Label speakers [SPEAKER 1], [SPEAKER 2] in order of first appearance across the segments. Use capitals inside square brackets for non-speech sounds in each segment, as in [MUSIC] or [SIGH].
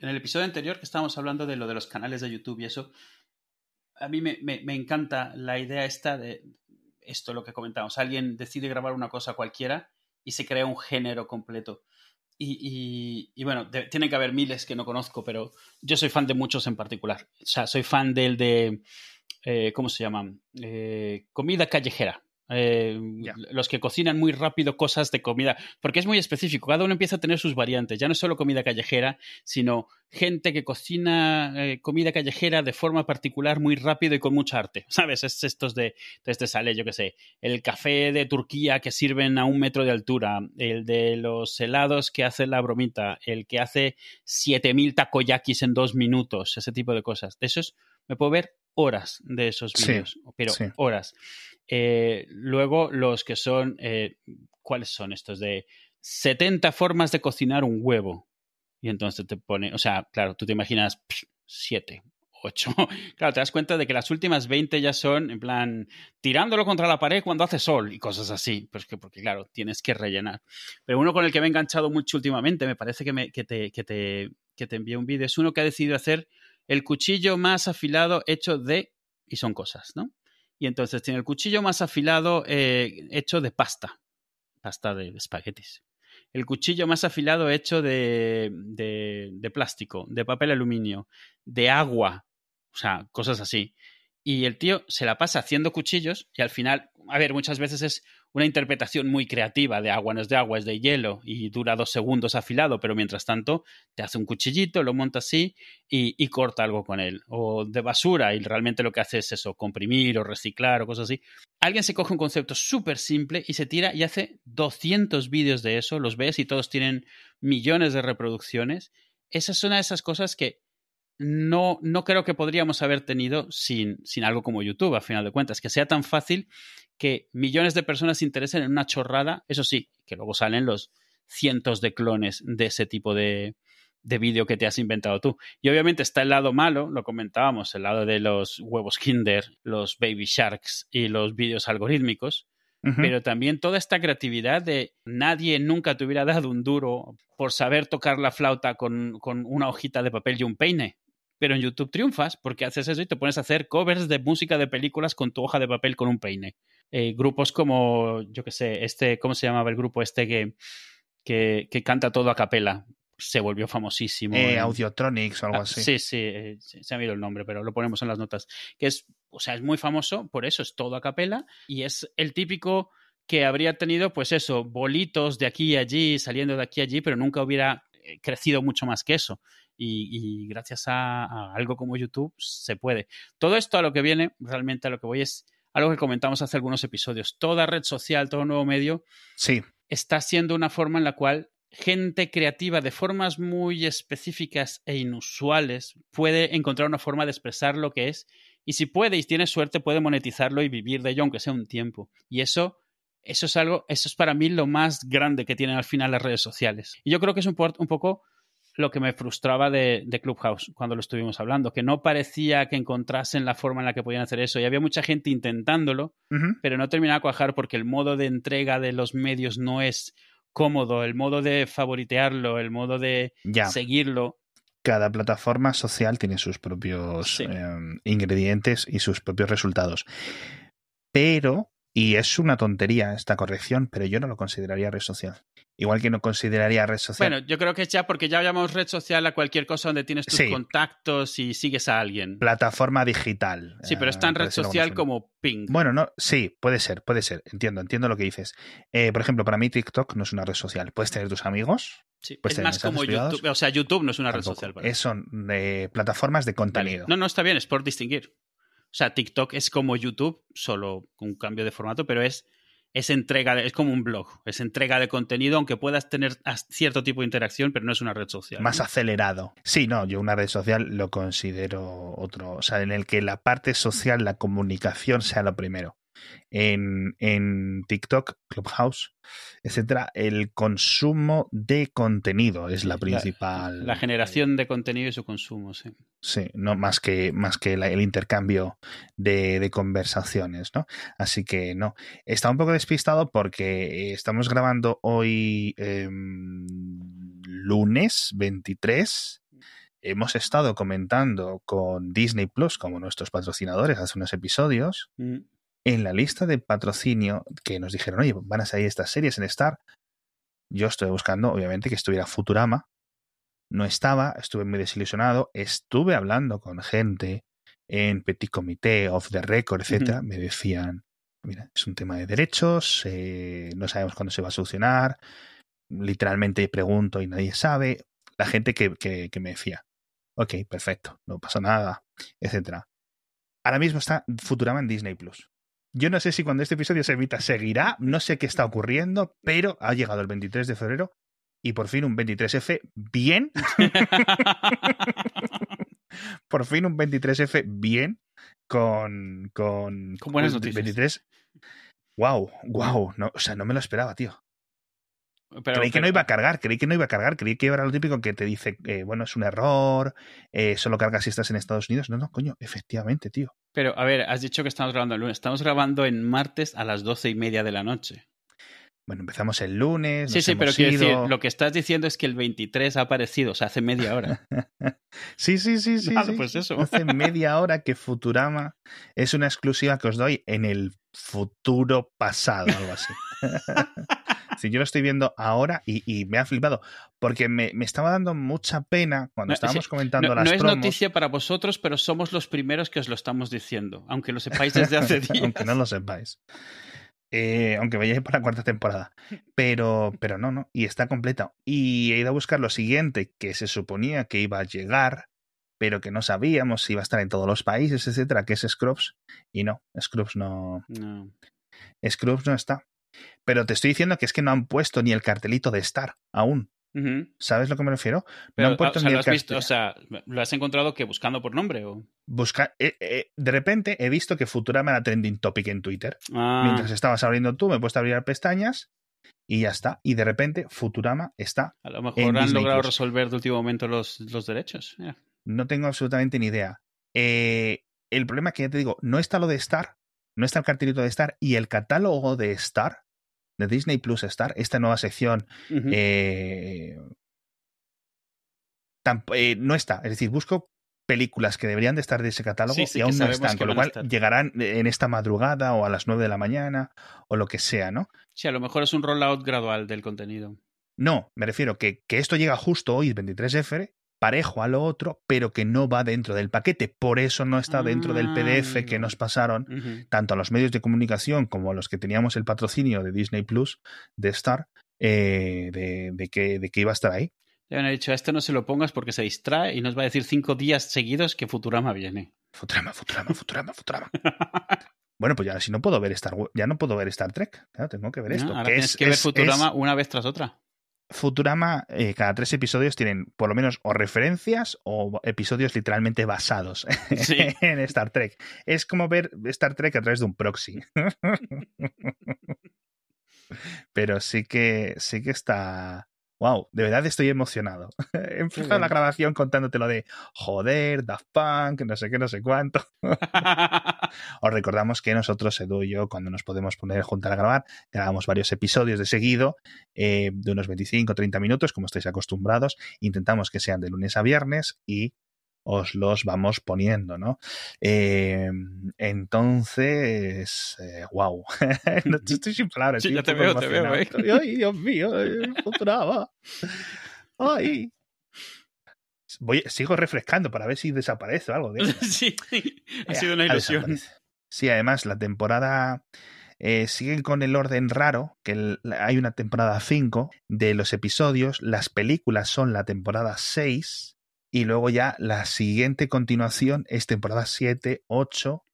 [SPEAKER 1] en el episodio anterior que estábamos hablando de lo de los canales de YouTube y eso, a mí me, encanta la idea esta de esto, lo que comentamos. Alguien decide grabar una cosa cualquiera y se crea un género completo. Y, bueno, tiene que haber miles que no conozco, pero yo soy fan de muchos en particular. O sea, soy fan del de, eh, ¿cómo se llaman? Eh, comida callejera. Eh, los que cocinan muy rápido cosas de comida, porque es muy específico, cada uno empieza a tener sus variantes, ya no es solo comida callejera, sino gente que cocina eh, comida callejera de forma particular muy rápido y con mucha arte, [LAUGHS] ¿sabes? Es estos de, este sale, yo qué sé, el café de Turquía que sirven a un metro de altura, el de los helados que hace la bromita, el que hace 7000 takoyakis en dos minutos, ese tipo de cosas. De esos me puedo ver horas de esos vídeos, pero horas. Eh, luego los que son, eh, ¿cuáles son estos? De 70 formas de cocinar un huevo. Y entonces te pone, o sea, claro, tú te imaginas 7, 8. [LAUGHS] Claro, te das cuenta de que las últimas 20 ya son, en plan, tirándolo contra la pared cuando hace sol y cosas así. Pues que, porque, claro, tienes que rellenar. Pero uno con el que me he enganchado mucho últimamente, me parece que, me, que, te, que, te, que te envié un vídeo, es uno que ha decidido hacer el cuchillo más afilado hecho de, y son cosas, ¿no? Y entonces tiene el cuchillo más afilado eh, hecho de pasta, pasta de, espaguetis. El cuchillo más afilado hecho de, de, de plástico, de papel aluminio, de agua, o sea, cosas así. Y el tío se la pasa haciendo cuchillos y al final, a ver, muchas veces es una interpretación muy creativa de agua, no es de agua, es de hielo y dura dos segundos afilado, pero mientras tanto te hace un cuchillito, lo monta así y, corta algo con él. O de basura y realmente lo que hace es eso, comprimir o reciclar o cosas así. Alguien se coge un concepto súper simple y se tira y hace 200 vídeos de eso, los ves y todos tienen millones de reproducciones. Esa es una de esas cosas que no, no creo que podríamos haber tenido sin, sin algo como YouTube, a final de cuentas, que sea tan fácil que millones de personas se interesen en una chorrada, eso sí, que luego salen los cientos de clones de ese tipo de, de vídeo que te has inventado tú. Y obviamente está el lado malo, lo comentábamos, el lado de los huevos Kinder, los Baby Sharks y los vídeos algorítmicos, pero también toda esta creatividad de nadie nunca te hubiera dado un duro por saber tocar la flauta con, con una hojita de papel y un peine pero en YouTube triunfas porque haces eso y te pones a hacer covers de música de películas con tu hoja de papel con un peine. Eh, grupos como, yo qué sé, este, ¿cómo se llamaba el grupo este que, que, canta todo a capela? Se volvió famosísimo.
[SPEAKER 2] Eh, Audiotronics o algo ah, así.
[SPEAKER 1] Sí, sí, eh, se me ha ido el nombre, pero lo ponemos en las notas. Que es, o sea, es muy famoso, por eso es todo a capela y es el típico que habría tenido, pues eso, bolitos de aquí y allí, saliendo de aquí y allí, pero nunca hubiera crecido mucho más que eso y, gracias a, algo como YouTube se puede. Todo esto a lo que viene, realmente a lo que voy es algo que comentamos hace algunos episodios. Toda red social, todo nuevo medio,
[SPEAKER 2] sí.
[SPEAKER 1] está siendo una forma en la cual gente creativa de formas muy específicas e inusuales puede encontrar una forma de expresar lo que es y si puede y tiene suerte puede monetizarlo y vivir de ello aunque sea un tiempo. Y eso eso es algo, eso es para mí lo más grande que tienen al final las redes sociales. Y yo creo que es un, un poco lo que me frustraba de, Clubhouse cuando lo estuvimos hablando, que no parecía que encontrasen la forma en la que podían hacer eso. Y había mucha gente intentándolo, pero no terminaba de cuajar porque el modo de entrega de los medios no es cómodo, el modo de favoritearlo, el modo de seguirlo.
[SPEAKER 2] Cada plataforma social tiene sus propios em, ingredientes y sus propios resultados. Pero y es una tontería esta corrección, pero yo no lo consideraría red social. Igual que no consideraría red social.
[SPEAKER 1] Bueno, yo creo que es ya porque ya llamamos red social a cualquier cosa donde tienes tus contactos y sigues a alguien.
[SPEAKER 2] Plataforma digital.
[SPEAKER 1] Sí, pero es tan red social como ping.
[SPEAKER 2] Bueno, no, sí, puede ser, puede ser. Entiendo, entiendo lo que dices. Eh, por ejemplo, para mí TikTok no es una red social. Puedes tener tus amigos.
[SPEAKER 1] Sí, es más como YouTube. O sea, YouTube no es una red social.
[SPEAKER 2] Para son de plataformas de contenido.
[SPEAKER 1] No, no, está bien, es por distinguir. O sea, TikTok es como YouTube, solo con un cambio de formato, pero es, es entrega, es como un blog, es entrega de contenido, aunque puedas tener cierto tipo de interacción, pero no es una red social.
[SPEAKER 2] Más acelerado. Sí, no, yo una red social lo considero otro, o sea, en el que la parte social, la comunicación sea lo primero en, en TikTok, Clubhouse, etcétera, el consumo de contenido es la principal.
[SPEAKER 1] La, generación de contenido y su consumo, sí.
[SPEAKER 2] Sí, no más que, más que el intercambio de, de, conversaciones, ¿no? Así que no. Está un poco despistado porque estamos grabando hoy em, lunes 23 hemos estado comentando con Disney Plus como nuestros patrocinadores hace unos episodios.
[SPEAKER 1] Mm.
[SPEAKER 2] En la lista de patrocinio que nos dijeron, oye, van a salir estas series en Star. Yo estoy buscando, obviamente, que estuviera Futurama. No estaba, estuve muy desilusionado. Estuve hablando con gente en Petit Comité, Off the Record, etcétera. Me decían, mira, es un tema de derechos, eh, no sabemos cuándo se va a solucionar. Literalmente pregunto y nadie sabe. La gente que, que, que me decía, ok, perfecto, no pasa nada, etcétera. Ahora mismo está Futurama en Disney Plus. Yo no sé si cuando este episodio se emita seguirá, no sé qué está ocurriendo, pero ha llegado el 23 de febrero y por fin un 23F bien. [LAUGHS] por fin un 23F bien con con,
[SPEAKER 1] Con buenas noticias.
[SPEAKER 2] 23. Wow, wow, no, o sea, no me lo esperaba, tío.
[SPEAKER 1] Pero-
[SPEAKER 2] creí que no iba a cargar, creí que no iba a cargar, creí que era lo típico que te dice, eh, bueno, es un error, eh, solo carga si estás en Estados Unidos. No, no, coño, efectivamente, tío.
[SPEAKER 1] Pero, a ver, has dicho que estamos grabando el lunes. Estamos grabando en martes a las doce y media de la noche.
[SPEAKER 2] Bueno, empezamos el lunes.
[SPEAKER 1] Sí, sí, pero quiero decir, lo que estás diciendo es que el 23 ha aparecido, o sea, hace media hora. [LAUGHS]
[SPEAKER 2] Sí, sí, sí, sí. [LAUGHS] Sí.
[SPEAKER 1] pues eso.
[SPEAKER 2] Hace [LAUGHS] media hora que Futurama es una exclusiva que os doy en el futuro pasado, algo así. Sí, yo lo estoy viendo ahora y, y me ha flipado, porque me, me estaba dando mucha pena cuando
[SPEAKER 1] No,
[SPEAKER 2] estábamos
[SPEAKER 1] sí,
[SPEAKER 2] comentando
[SPEAKER 1] No,
[SPEAKER 2] las
[SPEAKER 1] no es
[SPEAKER 2] promos.
[SPEAKER 1] noticia para vosotros, pero somos los primeros que os lo estamos diciendo, aunque lo sepáis desde hace días.
[SPEAKER 2] aunque no lo sepáis. Eh, aunque vayáis [LAUGHS] por la cuarta temporada. [LAUGHS] Pero, pero no, no. Y está completa. Y he ido a buscar lo siguiente que se suponía que iba a llegar, pero que no sabíamos si iba a estar en todos los países, etcétera, que es Scrubs. Y no, Scrubs no.
[SPEAKER 1] No.
[SPEAKER 2] Scrubs no está. Pero te estoy diciendo que es que no han puesto ni el cartelito de Star aún. ¿Sabes lo que me refiero?
[SPEAKER 1] Pero,
[SPEAKER 2] no han puesto
[SPEAKER 1] o sea,
[SPEAKER 2] ni
[SPEAKER 1] lo has visto,
[SPEAKER 2] cartel.
[SPEAKER 1] o sea, ¿lo has encontrado que buscando por nombre o...?
[SPEAKER 2] Busca- eh, eh, de repente he visto que Futurama era trending topic en Twitter.
[SPEAKER 1] Ah,
[SPEAKER 2] Mientras estabas abriendo tú, me he puesto a abrir pestañas y ya está. Y de repente Futurama está.
[SPEAKER 1] a lo mejor
[SPEAKER 2] en
[SPEAKER 1] han
[SPEAKER 2] Disney
[SPEAKER 1] logrado
[SPEAKER 2] Plus.
[SPEAKER 1] resolver de último momento los, los derechos.
[SPEAKER 2] No tengo absolutamente ni idea. Eh, el problema es que ya te digo, no está lo de Star, no está el cartelito de Star y el catálogo de Star, de Disney Plus Star, esta nueva sección, eh, eh, no está. Es decir, busco películas que deberían de estar de ese catálogo
[SPEAKER 1] Sí, sí,
[SPEAKER 2] y aún no están, con lo cual llegarán en esta madrugada o a las 9 de la mañana o lo que sea, ¿no?
[SPEAKER 1] Sí, a lo mejor es un rollout gradual del contenido.
[SPEAKER 2] No, me refiero que, que esto llega justo hoy, 23F, parejo a lo otro, pero que no va dentro del paquete. Por eso no está dentro del
[SPEAKER 1] Ah,
[SPEAKER 2] PDF que
[SPEAKER 1] amigo.
[SPEAKER 2] nos pasaron, tanto a los medios de comunicación como a los que teníamos el patrocinio de Disney Plus, de Star, eh, de, de que, de que iba a estar ahí.
[SPEAKER 1] Le han dicho, a este no se lo pongas porque se distrae y nos va a decir cinco días seguidos que Futurama viene.
[SPEAKER 2] Futurama, Futurama, Futurama, Futurama. [LAUGHS] Bueno, pues ya si no puedo ver Star ya no puedo ver Star Trek. Claro, tengo que ver esto.
[SPEAKER 1] Ah, Ahora
[SPEAKER 2] que
[SPEAKER 1] tienes
[SPEAKER 2] es,
[SPEAKER 1] que ver
[SPEAKER 2] es-
[SPEAKER 1] Futurama
[SPEAKER 2] es-
[SPEAKER 1] una vez tras otra.
[SPEAKER 2] Futurama, eh, cada tres episodios tienen por lo menos o referencias o episodios literalmente basados [LAUGHS]
[SPEAKER 1] Sí.
[SPEAKER 2] en Star Trek. Es como ver Star Trek a través de un proxy. [LAUGHS] Pero sí que, sí que está. Wow, de verdad estoy emocionado. [LAUGHS] He empezado la grabación contándote lo de joder, Daft Punk, no sé qué, no sé cuánto. [LAUGHS] Os recordamos que nosotros, Edu y yo, cuando nos podemos poner juntar a grabar, grabamos varios episodios de seguido, eh, de unos 25 o 30 minutos, como estáis acostumbrados. Intentamos que sean de lunes a viernes y os los vamos poniendo, ¿no? Eh, entonces, eh, wow. [LAUGHS] No, estoy sin palabras.
[SPEAKER 1] Sí, ya te veo, te veo. ¿eh?
[SPEAKER 2] Ay, Dios mío, eh, Futurama. Ay. Voy, sigo refrescando para ver si desaparece o algo de [LAUGHS]
[SPEAKER 1] sí, ha
[SPEAKER 2] Ya,
[SPEAKER 1] sido una ilusión.
[SPEAKER 2] Sí, además, la temporada eh, sigue con el orden raro, que el- hay una temporada 5 de los episodios, las películas son la temporada 6 y luego ya la siguiente continuación es temporada 7, 8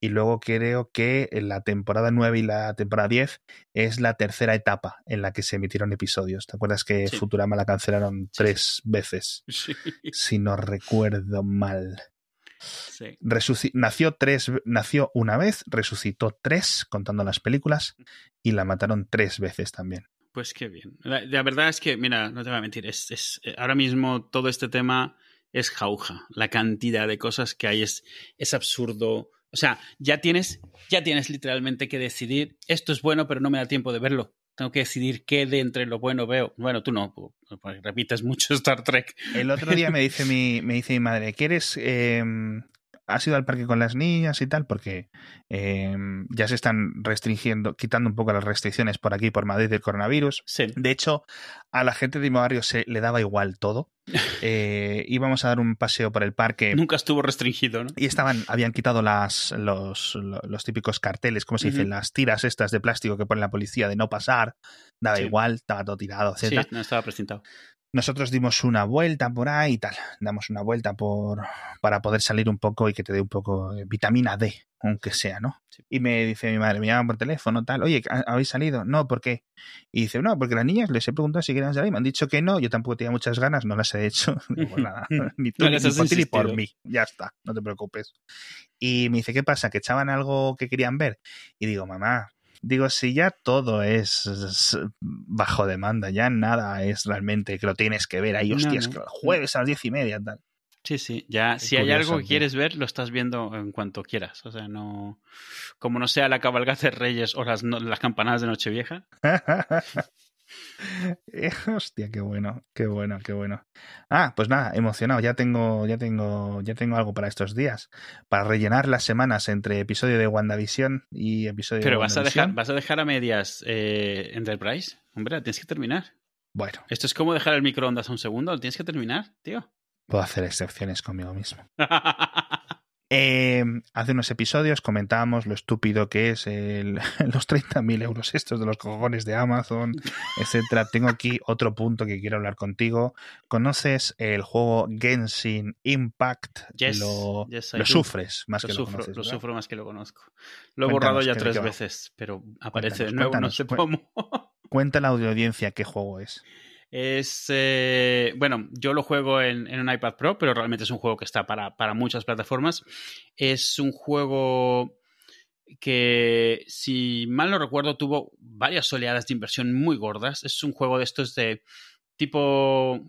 [SPEAKER 2] y luego creo que en la temporada 9 y la temporada 10 es la tercera etapa en la que se emitieron episodios. ¿Te acuerdas que
[SPEAKER 1] Sí.
[SPEAKER 2] Futurama la cancelaron
[SPEAKER 1] Sí,
[SPEAKER 2] tres veces? [LAUGHS]
[SPEAKER 1] Sí,
[SPEAKER 2] Si no recuerdo mal nació tres nació una vez resucitó tres contando las películas y la mataron tres veces también
[SPEAKER 1] Pues qué bien. La, verdad es que, mira, no te voy a mentir, es, es- eh, ahora mismo todo este tema es jauja. La cantidad de cosas que hay es, es absurdo. O sea, ya tienes, ya tienes literalmente que decidir, esto es bueno, pero no me da tiempo de verlo. tengo que decidir qué de entre lo bueno veo. Bueno, tú no, porque repites mucho [LAUGHS] Star Trek.
[SPEAKER 2] El otro día me dice mi, me dice mi madre, ¿quieres eh, has ido al parque con las niñas y tal, porque eh, ya se están restringiendo, quitando un poco las restricciones por aquí, por Madrid del coronavirus.
[SPEAKER 1] Sí.
[SPEAKER 2] De hecho, a la gente de mi barrio se le daba igual todo. [LAUGHS] Eh, íbamos a dar un paseo por el parque.
[SPEAKER 1] Nunca estuvo restringido, ¿no?
[SPEAKER 2] Y estaban, habían quitado las, los, los típicos carteles, ¿cómo se dice?
[SPEAKER 1] Ujú.
[SPEAKER 2] Las tiras estas de plástico que pone la policía de no pasar. Daba
[SPEAKER 1] Sí.
[SPEAKER 2] igual, estaba todo tirado,
[SPEAKER 1] Sí,
[SPEAKER 2] etcétera.
[SPEAKER 1] no estaba presentado.
[SPEAKER 2] Nosotros dimos una vuelta por ahí y tal. Damos una vuelta por para poder salir un poco y que te dé un poco de vitamina D, aunque sea, ¿no?
[SPEAKER 1] Sí.
[SPEAKER 2] Y me dice mi madre, me llaman por teléfono, tal, oye, ¿ha- ¿habéis salido? No, ¿por qué? Y dice, no, porque las niñas les he preguntado si querían salir, me han dicho que no, yo tampoco tenía muchas ganas, no las he hecho. [LAUGHS] Digo, pues nada, [LAUGHS] ni tú,
[SPEAKER 1] No
[SPEAKER 2] ni, por ti ni por mí, ya está, no te preocupes. Y me dice, ¿qué pasa? ¿Que echaban algo que querían ver? Y digo, mamá, Digo, si ya todo es, es bajo demanda, ya nada es realmente que lo tienes que ver ahí, hostias,
[SPEAKER 1] no.
[SPEAKER 2] que el jueves a las diez y media, tal.
[SPEAKER 1] Sí, sí, ya
[SPEAKER 2] Qué
[SPEAKER 1] si hay algo que
[SPEAKER 2] tío.
[SPEAKER 1] quieres ver, lo estás viendo en cuanto quieras. O sea, no. Como no sea la cabalgata de Reyes o las, no- las campanadas de Nochevieja. [LAUGHS]
[SPEAKER 2] Eh, [LAUGHS] Hostia, qué bueno, qué bueno, qué bueno. Ah, pues nada, emocionado. Ya tengo, ya tengo, ya tengo algo para estos días. Para rellenar las semanas entre episodio de WandaVision y episodio
[SPEAKER 1] Pero
[SPEAKER 2] de
[SPEAKER 1] vas a dejar, vas a dejar a medias eh, Enterprise. Hombre, tienes que terminar.
[SPEAKER 2] Bueno,
[SPEAKER 1] Esto es como dejar el microondas un segundo, lo tienes que terminar, tío.
[SPEAKER 2] puedo hacer excepciones conmigo mismo. [LAUGHS] Eh, hace unos episodios comentábamos lo estúpido que es el- [LAUGHS] los 30.000 euros estos de los cojones de Amazon, [LAUGHS] etcétera. Tengo aquí otro punto que quiero hablar contigo. ¿Conoces el juego Genshin Impact?
[SPEAKER 1] Yes,
[SPEAKER 2] lo
[SPEAKER 1] yes,
[SPEAKER 2] lo sufres más
[SPEAKER 1] lo
[SPEAKER 2] que
[SPEAKER 1] sufro,
[SPEAKER 2] lo conoces.
[SPEAKER 1] lo
[SPEAKER 2] ¿verdad?
[SPEAKER 1] sufro más que lo conozco. Lo he
[SPEAKER 2] Cuéntanos,
[SPEAKER 1] borrado ya
[SPEAKER 2] ¿qué- de
[SPEAKER 1] tres veces, pero aparece de nuevo, no sé cómo.
[SPEAKER 2] Cuenta la audiencia qué juego es.
[SPEAKER 1] Es, eh, bueno, yo lo juego en, en un iPad Pro, pero realmente es un juego que está para, para muchas plataformas. Es un juego que, si mal no recuerdo, tuvo varias oleadas de inversión muy gordas. Es un juego de estos de tipo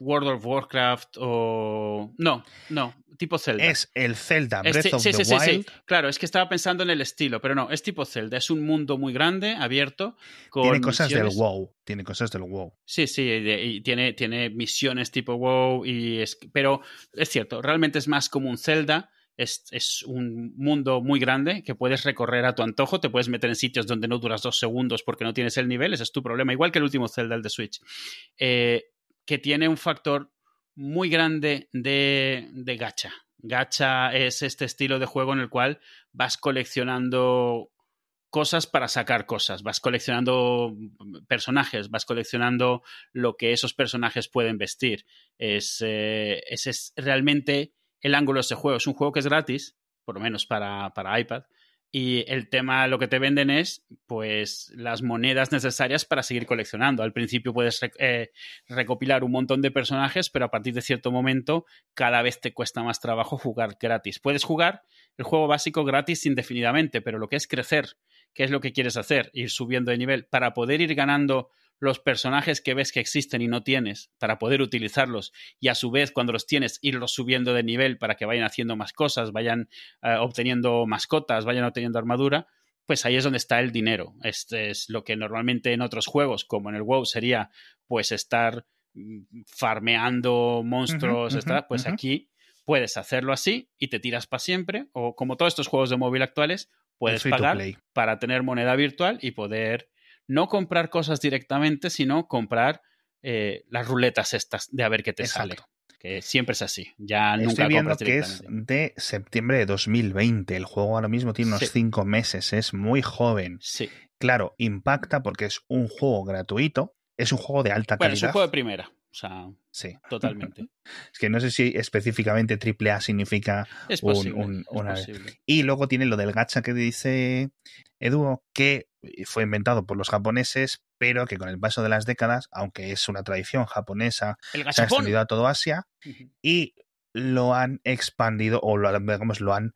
[SPEAKER 1] World of Warcraft o... No, no, tipo Zelda.
[SPEAKER 2] Es el Zelda Breath
[SPEAKER 1] Este-
[SPEAKER 2] of
[SPEAKER 1] sí,
[SPEAKER 2] the
[SPEAKER 1] sí, sí, sí.
[SPEAKER 2] Wild.
[SPEAKER 1] Claro, es que estaba pensando en el estilo, pero no, es tipo Zelda. Es un mundo muy grande, abierto. Con
[SPEAKER 2] Tiene cosas
[SPEAKER 1] misiones.
[SPEAKER 2] del WoW. Tiene cosas del WoW.
[SPEAKER 1] Sí, sí, y tiene, tiene misiones tipo WoW, y es, pero es cierto, realmente es más como un Zelda. Es, es un mundo muy grande que puedes recorrer a tu antojo, te puedes meter en sitios donde no duras dos segundos porque no tienes el nivel, ese es tu problema, igual que el último Zelda, el de Switch, Eh, que tiene un factor muy grande de, de gacha. Gacha es este estilo de juego en el cual vas coleccionando cosas para sacar cosas. Vas coleccionando personajes, vas coleccionando lo que esos personajes pueden vestir. Es, eh, ese es realmente el ángulo de ese juego. Es un juego que es gratis, por lo menos para, para iPad. Y el tema, lo que te venden es, pues, las monedas necesarias para seguir coleccionando. Al principio puedes eh, recopilar un montón de personajes, pero a partir de cierto momento cada vez te cuesta más trabajo jugar gratis. Puedes jugar el juego básico gratis indefinidamente, pero lo que es crecer, qué es lo que quieres hacer, ir subiendo de nivel para poder ir ganando los personajes que ves que existen y no tienes, para poder utilizarlos y a su vez cuando los tienes irlos subiendo de nivel para que vayan haciendo más cosas, vayan eh, obteniendo mascotas, vayan obteniendo armadura, pues ahí es donde está el dinero. Este es lo que normalmente en otros juegos, como en el WoW, sería pues estar mm, farmeando monstruos,
[SPEAKER 2] ujú,
[SPEAKER 1] pues aquí puedes hacerlo así y te tiras para siempre, o como todos estos juegos de móvil actuales, puedes pagar para tener moneda virtual y poder no comprar cosas directamente, sino comprar eh, las ruletas estas de a ver qué te
[SPEAKER 2] Exacto.
[SPEAKER 1] sale. Que siempre es así. Ya nunca
[SPEAKER 2] Estoy viendo
[SPEAKER 1] compras
[SPEAKER 2] que es de septiembre de 2020. El juego ahora mismo tiene unos
[SPEAKER 1] Sí.
[SPEAKER 2] 5 meses. Es muy joven.
[SPEAKER 1] Sí.
[SPEAKER 2] Claro, impacta porque es un juego gratuito. Es un juego de alta
[SPEAKER 1] Bueno, es un
[SPEAKER 2] calidad.
[SPEAKER 1] juego de primera. O sea,
[SPEAKER 2] Sí.
[SPEAKER 1] totalmente. [LAUGHS]
[SPEAKER 2] Es que no sé si específicamente AAA significa
[SPEAKER 1] Es
[SPEAKER 2] un-
[SPEAKER 1] posible.
[SPEAKER 2] un-
[SPEAKER 1] es
[SPEAKER 2] una-
[SPEAKER 1] posible.
[SPEAKER 2] Y luego tiene lo del gacha que dice Edu, que fue inventado por los japoneses, pero que con el paso de las décadas, aunque es una tradición japonesa, se ha extendido a todo Asia y lo han expandido o lo, digamos, lo han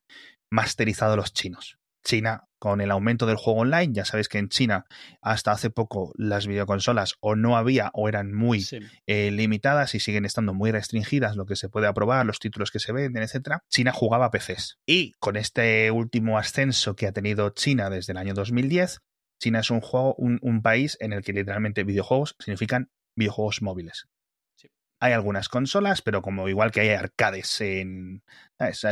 [SPEAKER 2] masterizado los chinos. China, con el aumento del juego online, ya sabéis que en China hasta hace poco las videoconsolas o no había o eran muy
[SPEAKER 1] Sí.
[SPEAKER 2] eh, limitadas y siguen estando muy restringidas lo que se puede aprobar, los títulos que se venden, etcétera. China jugaba a PCs. Y con este último ascenso que ha tenido China desde el año 2010, China es un juego, un, un país en el que literalmente videojuegos significan videojuegos móviles.
[SPEAKER 1] Sí.
[SPEAKER 2] Hay algunas consolas, pero como igual que hay arcades en.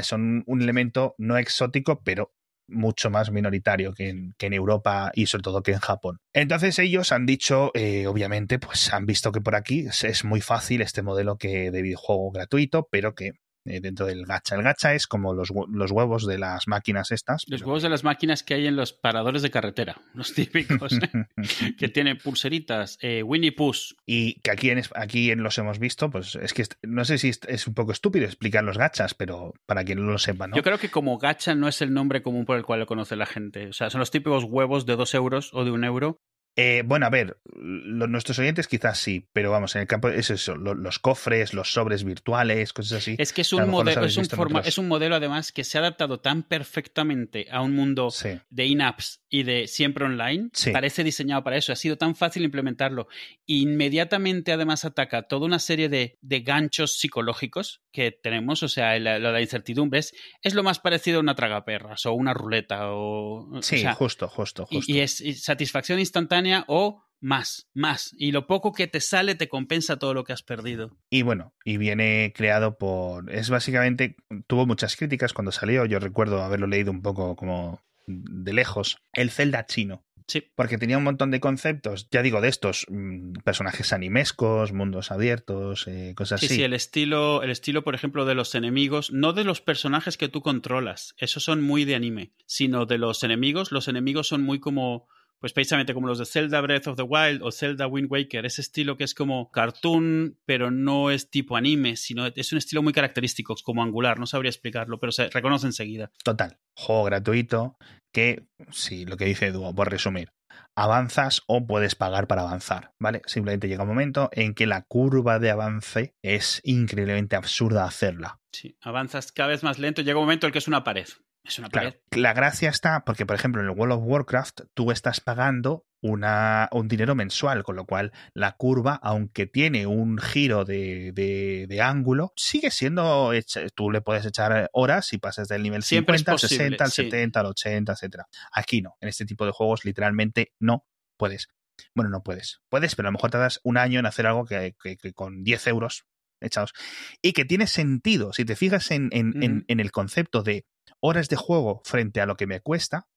[SPEAKER 2] son un elemento no exótico, pero mucho más minoritario que en, que en Europa y sobre todo que en Japón. Entonces ellos han dicho, eh, obviamente, pues han visto que por aquí es, es muy fácil este modelo que de videojuego gratuito, pero que eh, dentro del gacha. El gacha es como los, los huevos de las máquinas estas.
[SPEAKER 1] Los huevos de las máquinas que hay en los paradores de carretera, [LAUGHS] los típicos, [LAUGHS] que tienen pulseritas, eh, Winnie Pooh.
[SPEAKER 2] Y que aquí en, aquí en los hemos visto, pues es que no sé si es, es un poco estúpido explicar los gachas, pero para quien no lo sepa, ¿no?
[SPEAKER 1] Yo creo que como gacha no es el nombre común por el cual lo conoce la gente. O sea, son los típicos huevos de dos euros o de un euro.
[SPEAKER 2] Eh, bueno, a ver, nuestros oyentes quizás sí, pero vamos, en el campo es eso, lo- los cofres, los sobres virtuales, cosas así.
[SPEAKER 1] Es que es un, modelo, es, un forma- es un modelo además que se ha adaptado tan perfectamente a un mundo
[SPEAKER 2] Sí.
[SPEAKER 1] de in-apps y de siempre online.
[SPEAKER 2] Sí.
[SPEAKER 1] Parece diseñado para eso. Ha sido tan fácil implementarlo. Inmediatamente además ataca toda una serie de, de ganchos psicológicos que tenemos. O sea, la, la- la incertidumbre es, es lo más parecido a una tragaperras o una ruleta. O, o
[SPEAKER 2] Sí,
[SPEAKER 1] sea,
[SPEAKER 2] justo, justo,
[SPEAKER 1] y- es y satisfacción instantánea o más, más. Y lo poco que te sale te compensa todo lo que has perdido.
[SPEAKER 2] Y bueno, y viene creado por. Es básicamente. Tuvo muchas críticas cuando salió. Yo recuerdo haberlo leído un poco como de lejos. El Zelda chino.
[SPEAKER 1] Sí.
[SPEAKER 2] Porque tenía un montón de conceptos, ya digo, de estos mm, personajes animescos, mundos abiertos, eh, cosas
[SPEAKER 1] Sí,
[SPEAKER 2] así.
[SPEAKER 1] sí, el estilo, el estilo, por ejemplo, de los enemigos, no de los personajes que tú controlas, esos son muy de anime, sino de los enemigos. Los enemigos son muy como, pues precisamente como los de Zelda Breath of the Wild o Zelda Wind Waker, ese estilo que es como cartoon, pero no es tipo anime, sino es un estilo muy característico, como angular, no sabría explicarlo, pero se reconoce enseguida.
[SPEAKER 2] Total, juego gratuito que, sí, lo que dice Edu, por resumir, avanzas o puedes pagar para avanzar, ¿vale? Simplemente llega un momento en que la curva de avance es increíblemente absurda hacerla.
[SPEAKER 1] Sí, avanzas cada vez más lento, llega un momento en el que es una pared. Es una pared.
[SPEAKER 2] Claro, la gracia está porque, por ejemplo, en el World of Warcraft tú estás pagando una, un dinero mensual, con lo cual la curva, aunque tiene un giro de, de- de ángulo, sigue siendo, hecha- tú le puedes echar horas y pasas del nivel
[SPEAKER 1] Siempre es
[SPEAKER 2] 50 al
[SPEAKER 1] posible,
[SPEAKER 2] 60, al
[SPEAKER 1] sí.
[SPEAKER 2] 70, al 80, etcétera. Aquí no, en este tipo de juegos literalmente no puedes. Bueno, no puedes. Puedes, pero a lo mejor tardas un año en hacer algo que, que- que con 10 euros echados. Y que tiene sentido, si te fijas en, en- en-
[SPEAKER 1] Ujú.
[SPEAKER 2] en el concepto de horas de juego frente a lo que me cuesta,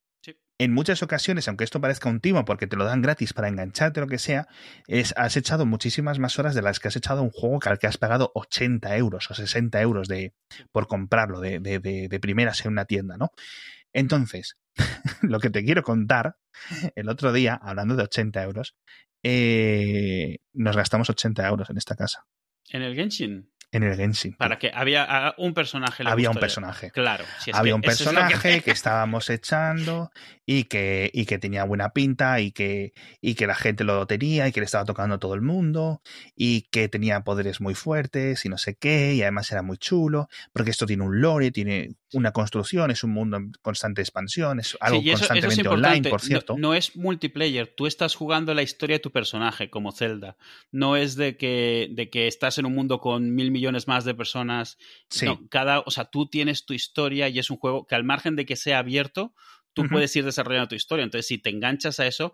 [SPEAKER 2] en muchas ocasiones, aunque esto parezca un timo porque te lo dan gratis para engancharte o lo que sea, es, has echado muchísimas más horas de las que has echado un juego que al que has pagado 80 euros o 60 euros de, por comprarlo de, de, de, de primeras en una tienda, ¿no? Entonces, [LAUGHS] lo que te quiero contar, el otro día, hablando de 80 euros, eh, nos gastamos 80 euros en esta casa,
[SPEAKER 1] En el Genshin,
[SPEAKER 2] en el Genshin.
[SPEAKER 1] para que había ah, un personaje.
[SPEAKER 2] Había un personaje.
[SPEAKER 1] Claro, si es
[SPEAKER 2] había
[SPEAKER 1] que
[SPEAKER 2] un
[SPEAKER 1] es que-
[SPEAKER 2] personaje que... estábamos echando y que, y que tenía buena pinta y que, y que la gente lo tenía y que le estaba tocando a todo el mundo y que tenía poderes muy fuertes y no sé qué y además era muy chulo porque esto tiene un lore, tiene una construcción, es un mundo en constante expansión, es algo
[SPEAKER 1] Sí, y eso- eso es
[SPEAKER 2] constantemente
[SPEAKER 1] importante.
[SPEAKER 2] online, por cierto.
[SPEAKER 1] No, es multiplayer, tú estás jugando la historia de tu personaje, como Zelda. No es de que, de que estás en un mundo con mil millones más de personas.
[SPEAKER 2] sí,
[SPEAKER 1] No, cada, o sea, tú tienes tu historia y es un juego que al margen de que sea abierto, tú puedes ir desarrollando tu historia. Entonces, si te enganchas a eso,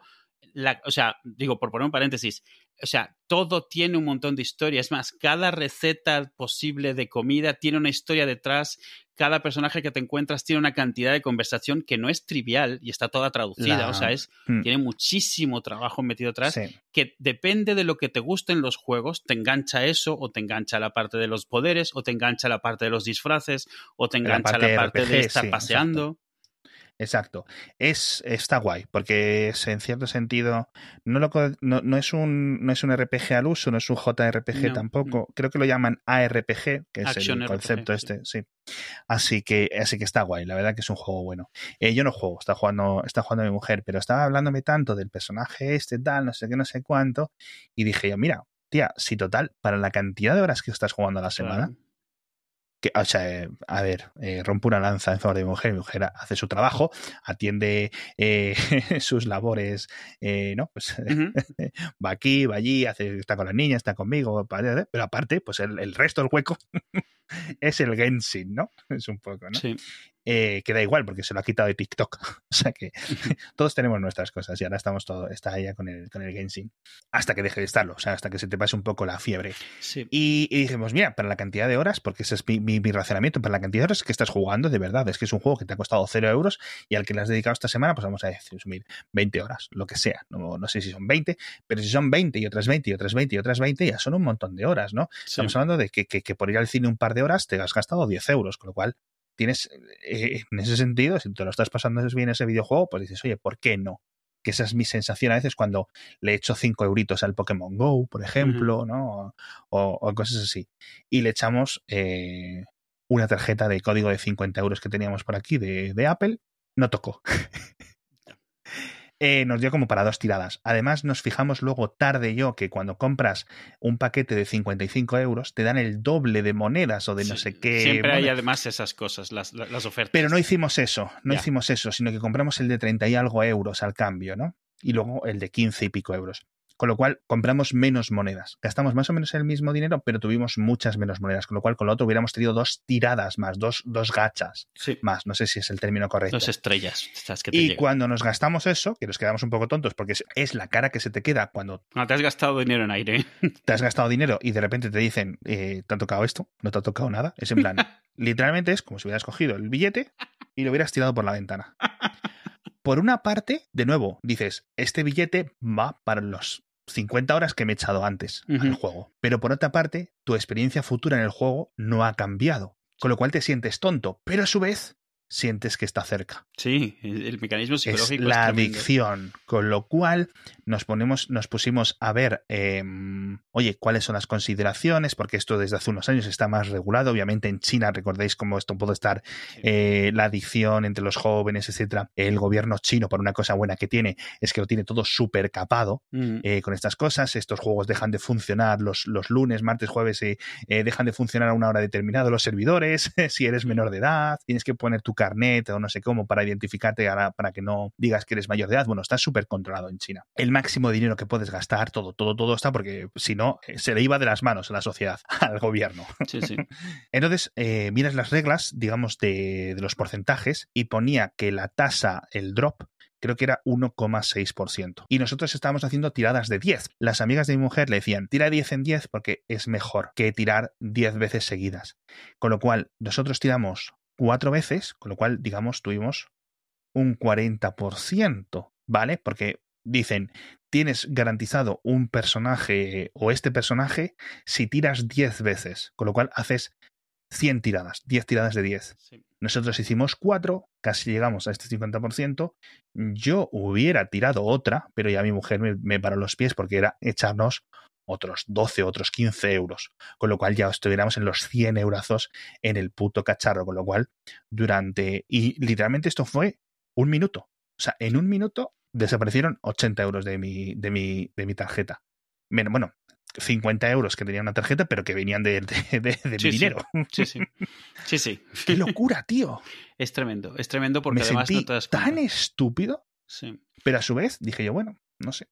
[SPEAKER 1] la- o sea, digo, por poner un paréntesis, o sea, todo tiene un montón de historia. Es más, cada receta posible de comida tiene una historia detrás. Cada personaje que te encuentras tiene una cantidad de conversación que no es trivial y está toda traducida.
[SPEAKER 2] La-
[SPEAKER 1] O sea, es,
[SPEAKER 2] Mm.
[SPEAKER 1] tiene muchísimo trabajo metido atrás
[SPEAKER 2] sí.
[SPEAKER 1] que depende de lo que te gusten los juegos, te engancha eso, o te engancha la parte de los poderes, o te engancha la parte de los disfraces, o te
[SPEAKER 2] La
[SPEAKER 1] engancha
[SPEAKER 2] parte
[SPEAKER 1] la parte
[SPEAKER 2] RPG,
[SPEAKER 1] de estar
[SPEAKER 2] sí,
[SPEAKER 1] paseando.
[SPEAKER 2] Exacto. Es, está guay, porque es, en cierto sentido no, lo, no, no es un, no es un RPG al uso, no es un JRPG
[SPEAKER 1] No.
[SPEAKER 2] tampoco. Creo que lo llaman ARPG, que es el
[SPEAKER 1] RPG,
[SPEAKER 2] concepto
[SPEAKER 1] sí.
[SPEAKER 2] este, sí. Así que, así que está guay, la verdad que es un juego bueno. Eh, yo no juego, está jugando, está jugando mi mujer, pero estaba hablándome tanto del personaje este, tal, no sé qué, no sé cuánto, y dije yo, mira, tía, si total, para la cantidad de horas que estás jugando a la semana,
[SPEAKER 1] Claro.
[SPEAKER 2] Que, o sea, eh, a ver, eh, rompo una lanza en favor de mi mujer, mi mujer hace su trabajo, atiende eh, [LAUGHS] sus labores, eh, ¿no? Pues [LAUGHS] va aquí, va allí, hace, está con las niñas, está conmigo, pero aparte, pues el, el resto del hueco [LAUGHS] es el Genshin, ¿no? Es un poco, ¿no?
[SPEAKER 1] Sí.
[SPEAKER 2] Eh, que da igual porque se lo ha quitado de TikTok. [LAUGHS] o sea que [LAUGHS] todos tenemos nuestras cosas y ahora estamos todo, está ya con el, con el Genshin. Hasta que deje de estarlo, o sea, hasta que se te pase un poco la fiebre.
[SPEAKER 1] Sí.
[SPEAKER 2] Y, y dijimos, mira, para la cantidad de horas, porque ese es mi, mi, mi racionamiento, para la cantidad de horas que estás jugando, de verdad, es que es un juego que te ha costado cero euros y al que le has dedicado esta semana, pues vamos a decir, 20 horas, lo que sea. No, no sé si son 20, pero si son 20 y otras 20 y otras 20 y otras 20, ya son un montón de horas, ¿no?
[SPEAKER 1] Sí.
[SPEAKER 2] Estamos hablando de que, que, que por ir al cine un par de horas te has gastado 10 euros, con lo cual tienes, eh, en ese sentido, si te lo estás pasando bien ese videojuego, pues dices, oye, ¿por qué no? Que esa es mi sensación a veces cuando le echo 5 euritos al Pokémon Go, por ejemplo, uh -huh. ¿no? O, o, cosas así. Y le echamos eh, una tarjeta de código de 50 euros que teníamos por aquí de, de Apple, no tocó. [LAUGHS] eh, nos dio como para dos tiradas. Además, nos fijamos luego tarde yo que cuando compras un paquete de 55 euros te dan el doble de monedas o de no sé qué.
[SPEAKER 1] Siempre hay además esas cosas, las, las ofertas.
[SPEAKER 2] Pero no hicimos eso, no ya. hicimos eso, sino que compramos el de 30 y algo euros al cambio, ¿no? Y luego el de 15 y pico euros. Con lo cual compramos menos monedas. Gastamos más o menos el mismo dinero, pero tuvimos muchas menos monedas. Con lo cual con lo otro hubiéramos tenido dos tiradas más, dos, dos gachas
[SPEAKER 1] sí.
[SPEAKER 2] más. No sé si es el término correcto.
[SPEAKER 1] Dos estrellas. Que
[SPEAKER 2] y
[SPEAKER 1] llegan.
[SPEAKER 2] cuando nos gastamos eso, que nos quedamos un poco tontos, porque es, es la cara que se te queda cuando...
[SPEAKER 1] No, te has gastado dinero en aire. [LAUGHS]
[SPEAKER 2] Te has gastado dinero y de repente te dicen, eh, ¿te ha tocado esto? ¿No te ha tocado nada? Es en plan, [LAUGHS] literalmente es como si hubieras cogido el billete y lo hubieras tirado por la ventana. Por una parte, de nuevo, dices, este billete va para los 50 horas que me he echado antes uh -huh. al juego. Pero por otra parte, tu experiencia futura en el juego no ha cambiado. Con lo cual te sientes tonto, pero a su vez sientes que está cerca.
[SPEAKER 1] Sí, el mecanismo psicológico
[SPEAKER 2] es la es adicción, con lo cual nos ponemos, nos pusimos a ver, eh, oye, cuáles son las consideraciones, porque esto desde hace unos años está más regulado. Obviamente en China, recordéis cómo esto puede estar eh, la adicción entre los jóvenes, etcétera. El gobierno chino, por una cosa buena que tiene, es que lo tiene todo súper capado mm. eh, con estas cosas. Estos juegos dejan de funcionar los, los lunes, martes, jueves, eh, dejan de funcionar a una hora determinada los servidores. [LAUGHS] si eres menor de edad, tienes que poner tu carnet o no sé cómo para identificarte para que no digas que eres mayor de edad. Bueno, está súper controlado en China. El máximo de dinero que puedes gastar, todo, todo, todo está porque si no, se le iba de las manos a la sociedad, [LAUGHS] al gobierno.
[SPEAKER 1] Sí, sí. [LAUGHS]
[SPEAKER 2] Entonces, eh, miras las reglas, digamos, de, de los porcentajes y ponía que la tasa, el drop, creo que era 1,6%. Y nosotros estábamos haciendo tiradas de 10. Las amigas de mi mujer le decían, tira 10 en 10 porque es mejor que tirar 10 veces seguidas. Con lo cual, nosotros tiramos cuatro veces, con lo cual, digamos, tuvimos un 40%, ¿vale? Porque dicen, tienes garantizado un personaje o este personaje si tiras 10 veces, con lo cual haces 100 tiradas, 10 tiradas de 10. Sí. Nosotros hicimos 4, casi llegamos a este 50%. Yo hubiera tirado otra, pero ya mi mujer me, me paró los pies porque era echarnos otros 12, otros 15 euros, con lo cual ya estuviéramos en los 100 eurazos en el puto cacharro, con lo cual durante, y literalmente esto fue un minuto, o sea, en un minuto desaparecieron 80 euros de mi, de mi, de mi tarjeta. Bueno, 50 euros que tenía una tarjeta, pero que venían de, de, de, de
[SPEAKER 1] sí,
[SPEAKER 2] mi dinero.
[SPEAKER 1] Sí, sí. Sí, sí. [LAUGHS]
[SPEAKER 2] ¡Qué locura, tío!
[SPEAKER 1] Es tremendo, es tremendo porque
[SPEAKER 2] Me
[SPEAKER 1] además
[SPEAKER 2] sentí
[SPEAKER 1] no te das
[SPEAKER 2] tan estúpido,
[SPEAKER 1] Sí.
[SPEAKER 2] pero a su vez dije yo, bueno, no sé.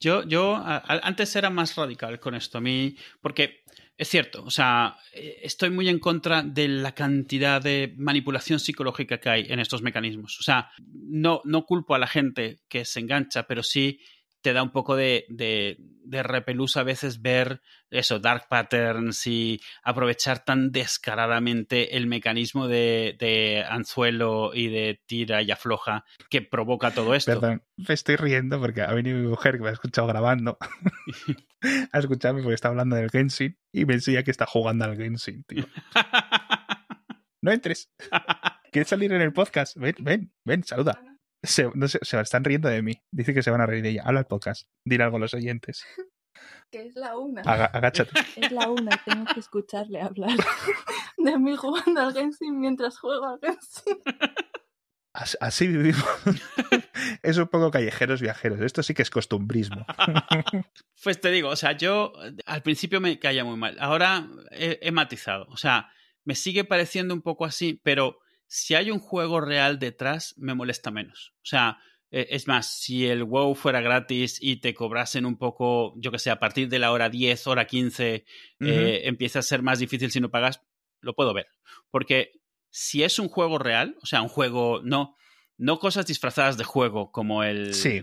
[SPEAKER 1] Yo, yo a, antes era más radical con esto, a mí, porque es cierto, o sea, eh, estoy muy en contra de la cantidad de manipulación psicológica que hay en estos mecanismos. O sea, no, no culpo a la gente que se engancha, pero sí te da un poco de, de, de, repelús a veces ver eso, dark patterns y aprovechar tan descaradamente el mecanismo de, de, anzuelo y de tira y afloja que provoca todo esto.
[SPEAKER 2] Perdón, me estoy riendo porque ha venido mi mujer que me ha escuchado grabando. [LAUGHS] a escucharme porque está hablando del Genshin y me enseña que está jugando al Genshin, tío. [LAUGHS] no entres. [LAUGHS] ¿Quieres salir en el podcast? Ven, ven, ven, saluda. Se, no sé, se están riendo de mí. Dice que se van a reír de ella. Habla el podcast. Dile algo a los oyentes. [LAUGHS]
[SPEAKER 3] Que es la una.
[SPEAKER 2] Aga, agáchate. [LAUGHS]
[SPEAKER 3] Es la una. Tengo que escucharle hablar [LAUGHS] de mí jugando al Genshin mientras juego al Genshin.
[SPEAKER 2] Así, así vivimos. es un poco callejeros viajeros. Esto sí que es costumbrismo.
[SPEAKER 1] pues te digo, o sea, yo al principio me caía muy mal. Ahora he, he matizado. O sea, me sigue pareciendo un poco así, pero si hay un juego real detrás, me molesta menos. O sea, eh, es más, si el WoW fuera gratis y te cobrasen un poco, yo que sé, a partir de la hora 10, hora 15, uh -huh. eh, empieza a ser más difícil si no pagas, lo puedo ver. Porque si es un juego real, o sea, un juego, no, no cosas disfrazadas de juego como el,
[SPEAKER 2] Sí.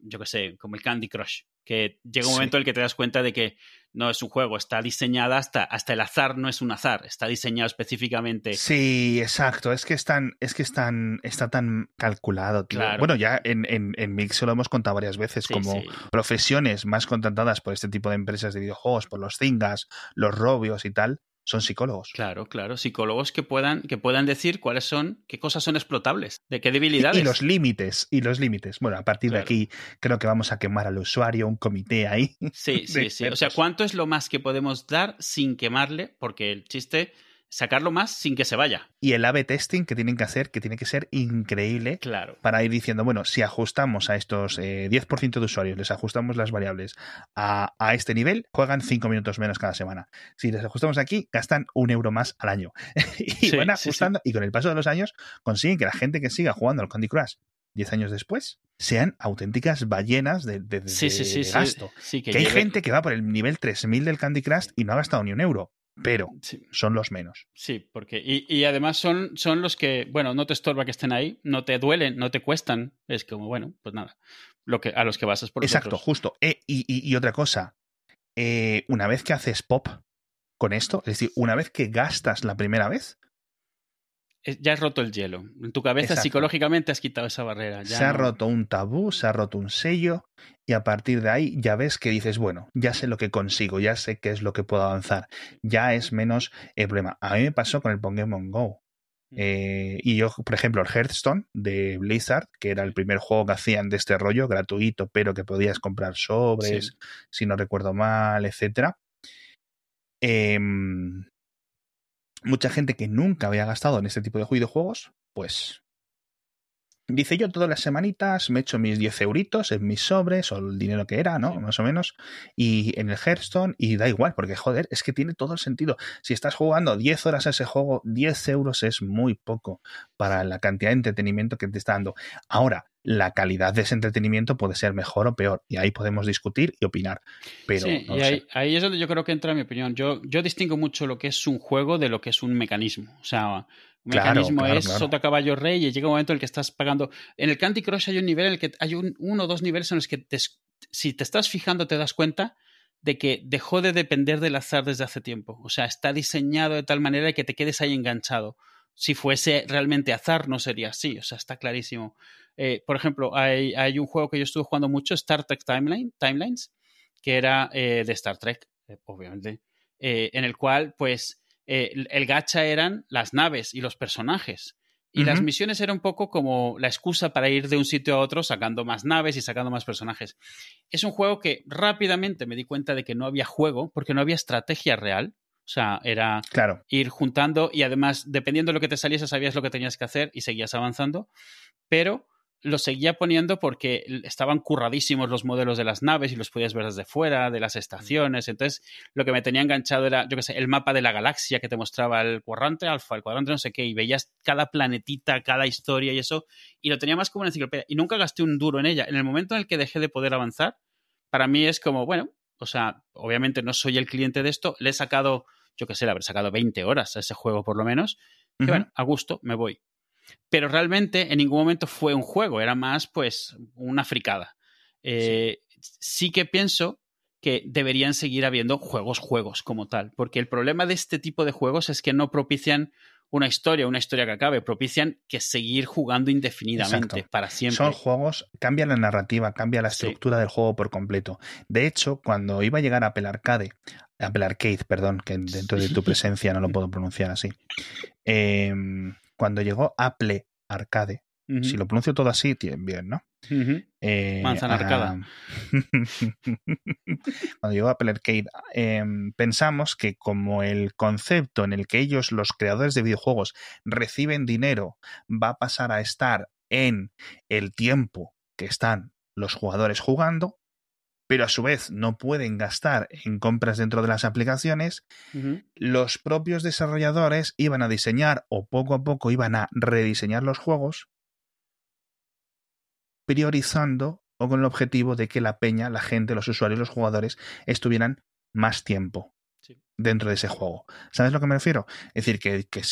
[SPEAKER 1] yo qué sé, como el Candy Crush, que llega un
[SPEAKER 2] Sí.
[SPEAKER 1] momento en el que te das cuenta de que no es un juego, está diseñada hasta, hasta el azar no es un azar, está diseñado específicamente.
[SPEAKER 2] Sí, exacto. Es que están, es que están, está tan calculado, tío.
[SPEAKER 1] Claro.
[SPEAKER 2] Bueno, ya en, en, en Mix se lo hemos contado varias veces,
[SPEAKER 1] Sí,
[SPEAKER 2] como profesiones más contratadas por este tipo de empresas de videojuegos, por los Zingas, los Robios y tal, son psicólogos.
[SPEAKER 1] Claro, claro, psicólogos que puedan, que puedan decir cuáles son, qué cosas son explotables, de qué debilidades.
[SPEAKER 2] y los límites, y los límites. Bueno, a partir
[SPEAKER 1] Claro.
[SPEAKER 2] de aquí creo que vamos a quemar al usuario, un comité ahí.
[SPEAKER 1] Sí, [LAUGHS] sí, sí. O sea. ¿cuánto es lo más que podemos dar sin quemarle? Porque el chiste, sacarlo más sin que se vaya.
[SPEAKER 2] Y el A-B testing que tienen que hacer, que tiene que ser increíble
[SPEAKER 1] Claro.
[SPEAKER 2] para ir diciendo, bueno, si ajustamos a estos eh, 10% de usuarios, les ajustamos las variables a, a este nivel, juegan 5 minutos menos cada semana. Si les ajustamos aquí, gastan un euro más al año. [LAUGHS] y
[SPEAKER 1] Sí,
[SPEAKER 2] van
[SPEAKER 1] sí, sí.
[SPEAKER 2] ajustando, y con el paso de los años consiguen que la gente que siga jugando al Candy Crush 10 años después sean auténticas ballenas de, de- de-
[SPEAKER 1] Sí, sí, sí.
[SPEAKER 2] de
[SPEAKER 1] sí.
[SPEAKER 2] gasto.
[SPEAKER 1] Que
[SPEAKER 2] Que hay gente que va por el nivel 3000 del Candy Crush y no ha gastado ni un euro, pero
[SPEAKER 1] Sí,
[SPEAKER 2] son los menos.
[SPEAKER 1] sí, porque. Y, y además son, son los que, bueno, no te estorba que estén ahí, no te duelen, no te cuestan. Es como, bueno, pues nada. Lo que, a los que vas es por
[SPEAKER 2] Exacto,
[SPEAKER 1] otros.
[SPEAKER 2] justo. Eh, y, y- y otra cosa, eh, una vez que haces pop con esto, es decir, una vez que gastas la primera vez,
[SPEAKER 1] Ya has roto el hielo. En tu cabeza
[SPEAKER 2] Exacto.
[SPEAKER 1] psicológicamente has quitado esa barrera. ya
[SPEAKER 2] se ha roto un tabú, se ha roto un sello, y a partir de ahí ya ves que dices, bueno, ya sé lo que consigo, ya sé qué es lo que puedo avanzar, ya es menos el problema. A mí me pasó con el Pokémon Go. Eh, y yo, por ejemplo, el Hearthstone de Blizzard, que era el primer juego que hacían de este rollo, gratuito, pero que podías comprar sobres,
[SPEAKER 1] Sí.
[SPEAKER 2] si no recuerdo mal, etcétera. Em, mucha gente que nunca había gastado en este tipo de videojuegos, pues dice yo todas las semanitas me echo mis 10 euritos en mis sobres o el dinero que era, ¿no?
[SPEAKER 1] Sí.
[SPEAKER 2] Más o menos. Y en el Hearthstone y da igual, porque joder, es que tiene todo el sentido. Si estás jugando 10 horas a ese juego, 10 euros es muy poco para la cantidad de entretenimiento que te está dando. Ahora, la calidad de ese entretenimiento puede ser mejor o peor, y ahí podemos discutir y opinar. Pero
[SPEAKER 1] sí,
[SPEAKER 2] no
[SPEAKER 1] y
[SPEAKER 2] lo
[SPEAKER 1] ahí, es donde yo creo que entra mi opinión. Yo, yo distingo mucho lo que es un juego de lo que es un mecanismo. O sea, un
[SPEAKER 2] Claro,
[SPEAKER 1] mecanismo
[SPEAKER 2] claro,
[SPEAKER 1] es
[SPEAKER 2] claro.
[SPEAKER 1] sota caballo rey y llega un momento en el que estás pagando. En el Candy Crush hay un nivel en el que hay un, uno o dos niveles en los que te- si te estás fijando te das cuenta de que dejó de depender del azar desde hace tiempo. O sea, está diseñado de tal manera que te quedes ahí enganchado. Si fuese realmente azar, no sería así. O sea, está clarísimo. Eh, por ejemplo, hay, hay un juego que yo estuve jugando mucho, Star Trek Timeline, Timelines, que era eh, de Star Trek, eh, obviamente, en el cual, pues, el- gacha eran las naves y los personajes. Y las misiones eran un poco como la excusa para ir de un sitio a otro sacando más naves y sacando más personajes. Es un juego que rápidamente me di cuenta de que no había juego porque no había estrategia real. O sea, era
[SPEAKER 2] Claro,
[SPEAKER 1] ir juntando y además, dependiendo de lo que te saliese, sabías lo que tenías que hacer y seguías avanzando. Pero lo seguía poniendo porque estaban curradísimos los modelos de las naves y los podías ver desde fuera, de las estaciones. Entonces, lo que me tenía enganchado era, yo qué sé, el mapa de la galaxia que te mostraba el cuadrante alfa, el cuadrante no sé qué, y veías cada planetita, cada historia y eso, y lo tenía más como una enciclopedia. Y nunca gasté un duro en ella. En el momento en el que dejé de poder avanzar, para mí es como, bueno, o sea, obviamente no soy el cliente de esto, le he sacado, yo qué sé, le habré sacado 20 horas a ese juego por lo menos, y bueno, a gusto, me voy. Pero realmente en ningún momento fue un juego, era más pues una fricada. Eh, sí. que pienso que deberían seguir habiendo juegos, juegos como tal, porque el problema de este tipo de juegos es que no propician una historia, una historia que acabe, propician que seguir jugando indefinidamente,
[SPEAKER 2] Exacto.
[SPEAKER 1] para siempre.
[SPEAKER 2] Son juegos, cambia la narrativa, cambia la
[SPEAKER 1] Sí.
[SPEAKER 2] estructura del juego por completo. De hecho, cuando iba a llegar a Apple Arcade, Apple Arcade, perdón, que dentro de tu [LAUGHS] presencia no lo puedo pronunciar así. em, cuando llegó Apple Arcade, si lo pronuncio todo así, bien, ¿no? Eh,
[SPEAKER 1] Manzana arcada. [LAUGHS]
[SPEAKER 2] Cuando llegó Apple Arcade, em, pensamos que como el concepto en el que ellos, los creadores de videojuegos, reciben dinero, va a pasar a estar en el tiempo que están los jugadores jugando, pero a su vez no pueden gastar en compras dentro de las aplicaciones, los propios desarrolladores iban a diseñar o poco a poco iban a rediseñar los juegos priorizando o con el objetivo de que la peña, la gente, los usuarios, los jugadores estuvieran más tiempo dentro de ese juego. ¿Sabes a lo que me refiero? Es decir, que, que,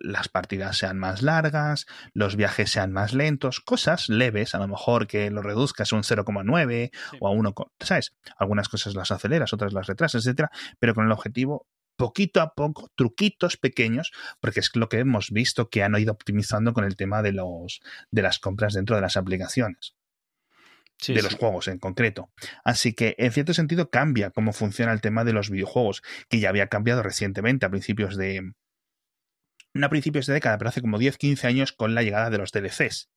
[SPEAKER 2] las partidas sean más largas, los viajes sean más lentos, cosas leves, a lo mejor que lo reduzcas a un 0,9 o a 1, ¿sabes? Algunas cosas las aceleras, otras las retrasas, etcétera, pero con el objetivo poquito a poco, truquitos pequeños, porque es lo que hemos visto que han ido optimizando con el tema de los de las compras dentro de las aplicaciones de los juegos en concreto. Así que, en cierto sentido, cambia cómo funciona el tema de los videojuegos, que ya había cambiado recientemente a principios de. No a principios de década, pero hace como 10-15 años con la llegada de los DLCs.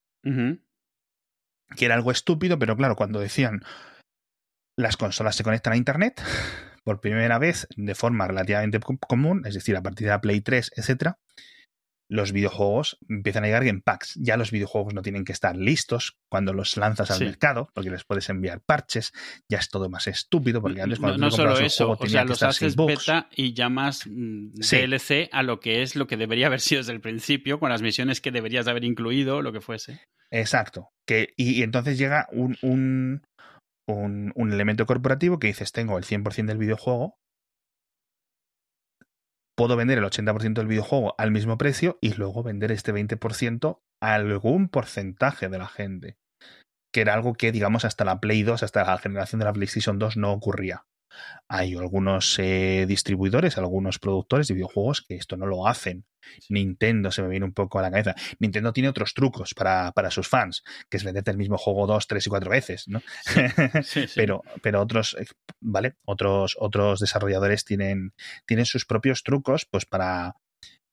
[SPEAKER 2] Que era algo estúpido, pero claro, cuando decían las consolas se conectan a Internet por primera vez de forma relativamente común, es decir, a partir de la Play 3, etcétera, los videojuegos empiezan a llegar en packs. Ya los videojuegos no tienen que estar listos cuando los lanzas al mercado, porque les puedes enviar parches. Ya es todo más estúpido, porque antes cuando
[SPEAKER 1] no, no solo eso, o sea, los haces beta y llamas mm, DLC a lo que es lo que debería haber sido desde el principio, con las misiones que deberías haber incluido, lo que fuese.
[SPEAKER 2] Exacto. Que, y, entonces llega un, un, un, elemento corporativo que dices, tengo el 100% del videojuego, puedo vender el 80% del videojuego al mismo precio y luego vender este 20% a algún porcentaje de la gente. Que era algo que, digamos, hasta la Play 2, hasta la generación de la PlayStation 2 no ocurría. Hay algunos eh, distribuidores, algunos productores de videojuegos que esto no lo hacen. Nintendo se me viene un poco a la cabeza. Nintendo tiene otros trucos para, para sus fans, que es venderte el mismo juego dos, tres y cuatro veces, ¿no? [LAUGHS] pero, pero otros, eh, ¿vale? Otros, otros desarrolladores tienen, tienen sus propios trucos, pues para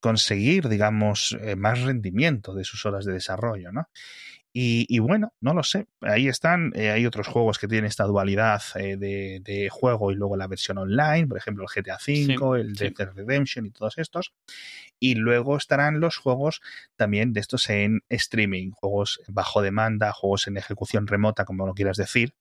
[SPEAKER 2] conseguir, digamos, eh, más rendimiento de sus horas de desarrollo, ¿no? Y, bueno, no lo sé. Ahí están. Eh, hay otros juegos que tienen esta dualidad eh, de, juego y luego la versión online, por ejemplo, el GTA V, el Dead Redemption y todos estos. Y luego estarán los juegos también de estos en streaming, juegos bajo demanda, juegos en ejecución remota, como lo quieras decir,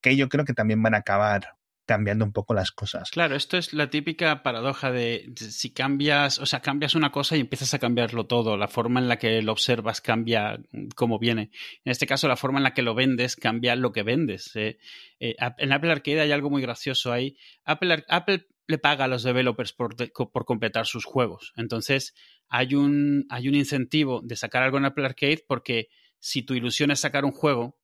[SPEAKER 2] que yo creo que también van a acabar cambiando un poco las cosas.
[SPEAKER 1] Claro, esto es la típica paradoja de si cambias, o sea, cambias una cosa y empiezas a cambiarlo todo, la forma en la que lo observas cambia como viene. En este caso, la forma en la que lo vendes cambia lo que vendes. Eh, eh, en Apple Arcade hay algo muy gracioso ahí. Apple, Apple le paga a los developers por, por, completar sus juegos. Entonces, hay un, hay un incentivo de sacar algo en Apple Arcade porque si tu ilusión es sacar un juego,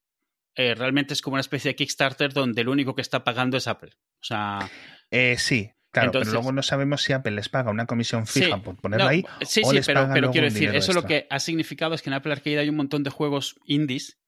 [SPEAKER 1] eh, realmente es como una especie de Kickstarter donde el único que está pagando es Apple. O sea.
[SPEAKER 2] Eh, sí, Claro, pero luego no sabemos si Apple les paga una comisión fija por ponerlo ahí.
[SPEAKER 1] Sí, sí, pero, pero quiero decir, eso lo que ha significado es que en Apple Arcade hay un montón de juegos indies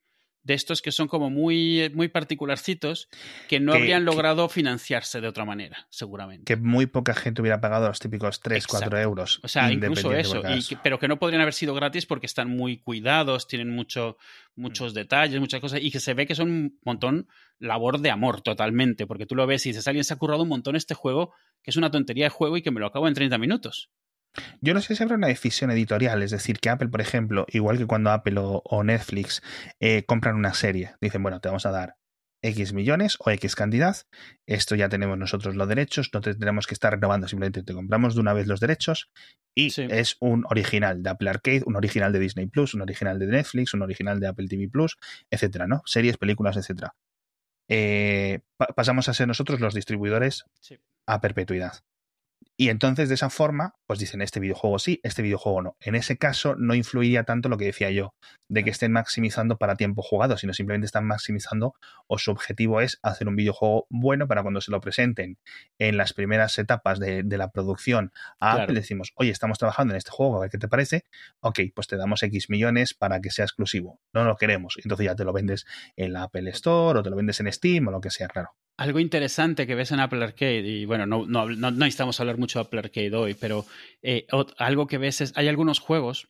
[SPEAKER 1] de estos que son como muy, muy particularcitos que no habrían logrado financiarse de otra manera, seguramente.
[SPEAKER 2] Que muy poca gente hubiera pagado los típicos 3, 4 euros.
[SPEAKER 1] O sea, incluso eso, pero que no podrían haber sido gratis porque están muy cuidados, tienen mucho, muchos detalles, muchas cosas, y que se ve que son un montón labor de amor totalmente, porque tú lo ves y dices, alguien se ha currado un montón este juego, que es una tontería de juego y que me lo acabo en 30 minutos.
[SPEAKER 2] Yo no sé si habrá una decisión editorial, es decir, que Apple, por ejemplo, igual que cuando Apple o, Netflix eh, compran una serie, dicen, bueno, te vamos a dar X millones o X cantidad, esto ya tenemos nosotros los derechos, no tendremos que estar renovando, simplemente te compramos de una vez los derechos y es un original de Apple Arcade, un original de Disney Plus, un original de Netflix, un original de Apple TV Plus, etcétera, ¿no? Series, películas, etcétera. Eh, pasamos a ser nosotros los distribuidores a perpetuidad. Y entonces de esa forma, pues dicen este videojuego sí, este videojuego no. En ese caso no influiría tanto lo que decía yo, de que estén maximizando para tiempo jugado, sino simplemente están maximizando o su objetivo es hacer un videojuego bueno para cuando se lo presenten en las primeras etapas de, la producción a Apple, decimos, oye, estamos trabajando en este juego, a ver qué te parece. Ok, pues te damos X millones para que sea exclusivo. No lo queremos. Entonces ya te lo vendes en la Apple Store o te lo vendes en Steam o lo que sea, claro.
[SPEAKER 1] Algo interesante que ves en Apple Arcade, y bueno, no, no, no, necesitamos hablar mucho de Apple Arcade hoy, pero eh, algo que ves es, hay algunos juegos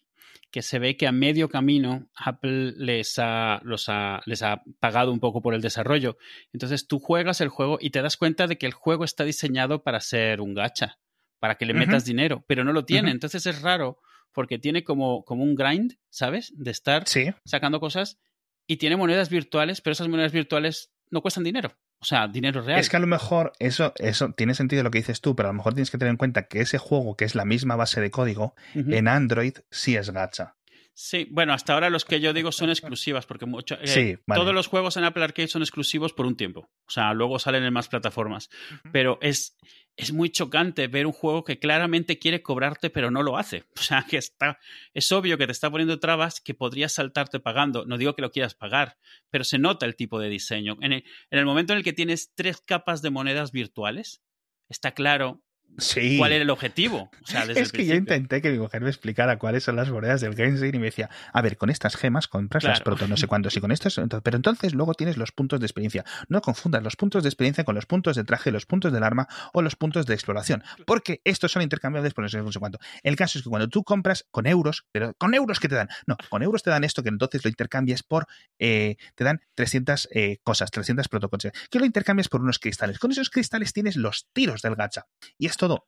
[SPEAKER 1] que se ve que a medio camino Apple les ha, los ha, les ha pagado un poco por el desarrollo. Entonces tú juegas el juego y te das cuenta de que el juego está diseñado para ser un gacha, para que le metas dinero, pero no lo tiene. Entonces es raro porque tiene como, como un grind, ¿sabes? De estar sacando cosas y tiene monedas virtuales, pero esas monedas virtuales no cuestan dinero. O sea, dinero real.
[SPEAKER 2] Es que a lo mejor eso, eso tiene sentido lo que dices tú, pero a lo mejor tienes que tener en cuenta que ese juego, que es la misma base de código, en Android sí es gacha.
[SPEAKER 1] Sí, bueno, hasta ahora los que yo digo son exclusivas, porque mucho, eh, todos los juegos en Apple Arcade son exclusivos por un tiempo. O sea, luego salen en más plataformas. Pero es, es muy chocante ver un juego que claramente quiere cobrarte, pero no lo hace. [LAUGHS] O sea, que está, es obvio que te está poniendo trabas que podrías saltarte pagando. No digo que lo quieras pagar, pero se nota el tipo de diseño. En el, en el momento en el que tienes tres capas de monedas virtuales, está claro
[SPEAKER 2] Sí.
[SPEAKER 1] cuál era el objetivo. O sea, desde
[SPEAKER 2] es
[SPEAKER 1] el
[SPEAKER 2] que yo intenté que mi mujer me explicara cuáles son las monedas del Genshin y me decía, a ver, con estas gemas compras las
[SPEAKER 1] Claro.
[SPEAKER 2] proto no sé cuántos y con estos, entonces- pero entonces luego tienes los puntos de experiencia. No confundas los puntos de experiencia con los puntos de traje, los puntos del arma o los puntos de exploración, porque estos son intercambiables por no sé, no sé cuánto. El caso es que cuando tú compras con euros, pero con euros que te dan, no, con euros te dan esto que entonces lo intercambias por, eh, te dan 300 eh, cosas, 300 protocolos, que lo intercambias por unos cristales. Con esos cristales tienes los tiros del gacha y es todo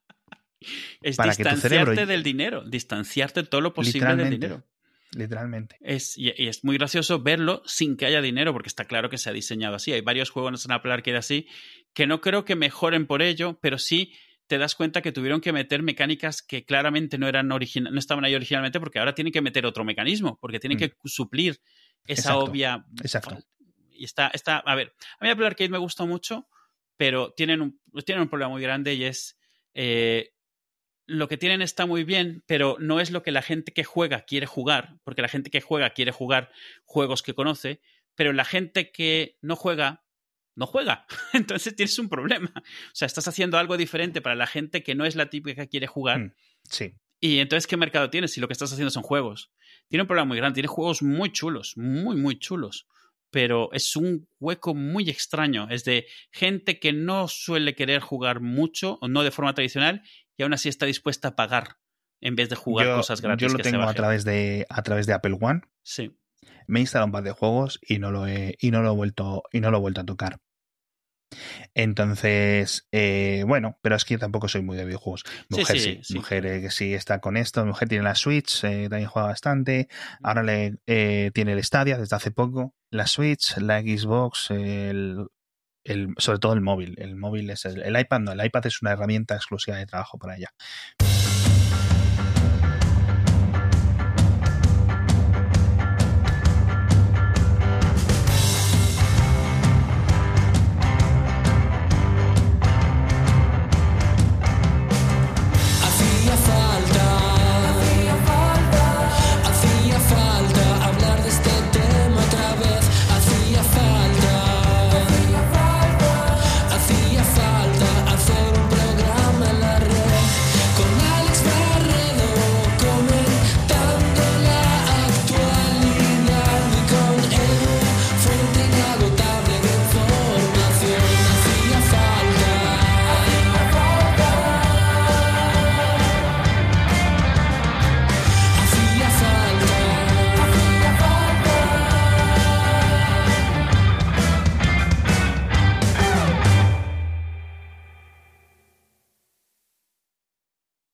[SPEAKER 1] Es
[SPEAKER 2] para que tu
[SPEAKER 1] distanciarte
[SPEAKER 2] cerebro-
[SPEAKER 1] del dinero, distanciarte todo lo posible del dinero.
[SPEAKER 2] literalmente.
[SPEAKER 1] Es, y, y es muy gracioso verlo sin que haya dinero, porque está claro que se ha diseñado así. Hay varios juegos en Apple Arcade así, que no creo que mejoren por ello, pero sí te das cuenta que tuvieron que meter mecánicas que claramente no eran original, no estaban ahí originalmente, porque ahora tienen que meter otro mecanismo, porque tienen
[SPEAKER 2] Mm.
[SPEAKER 1] que suplir esa
[SPEAKER 2] Exacto,
[SPEAKER 1] obvia.
[SPEAKER 2] exacto.
[SPEAKER 1] Y está, está, a ver, a mí Apple Arcade me gusta mucho, pero tienen un, tienen un problema muy grande y es eh, lo que tienen está muy bien, pero no es lo que la gente que juega quiere jugar, porque la gente que juega quiere jugar juegos que conoce, pero la gente que no juega, no juega. [LAUGHS] Entonces tienes un problema. O sea, estás haciendo algo diferente para la gente que no es la típica que quiere jugar.
[SPEAKER 2] Mm. Sí.
[SPEAKER 1] Y entonces, ¿qué mercado tienes si lo que estás haciendo son juegos? Tiene un problema muy grande, tiene juegos muy chulos, muy, muy chulos. Pero es un hueco muy extraño. Es de gente que no suele querer jugar mucho, o no de forma tradicional, y aún así está dispuesta a pagar en vez de jugar
[SPEAKER 2] yo,
[SPEAKER 1] cosas gratis.
[SPEAKER 2] yo lo
[SPEAKER 1] que se
[SPEAKER 2] tengo a
[SPEAKER 1] bajen.
[SPEAKER 2] través de a través de Apple One.
[SPEAKER 1] Sí.
[SPEAKER 2] Me he instalado un par de juegos y no lo he y no lo he vuelto y no lo he vuelto a tocar. Entonces, eh, bueno, pero es que yo tampoco soy muy de videojuegos. Mujer
[SPEAKER 1] sí,
[SPEAKER 2] sí, mujer eh, que sí está con esto, mujer tiene la Switch, eh, también juega bastante. Ahora le eh, tiene el Stadia desde hace poco, la Switch, la Xbox, el, el- sobre todo el móvil. El móvil es el, el iPad, no, el iPad es una herramienta exclusiva de trabajo para ella.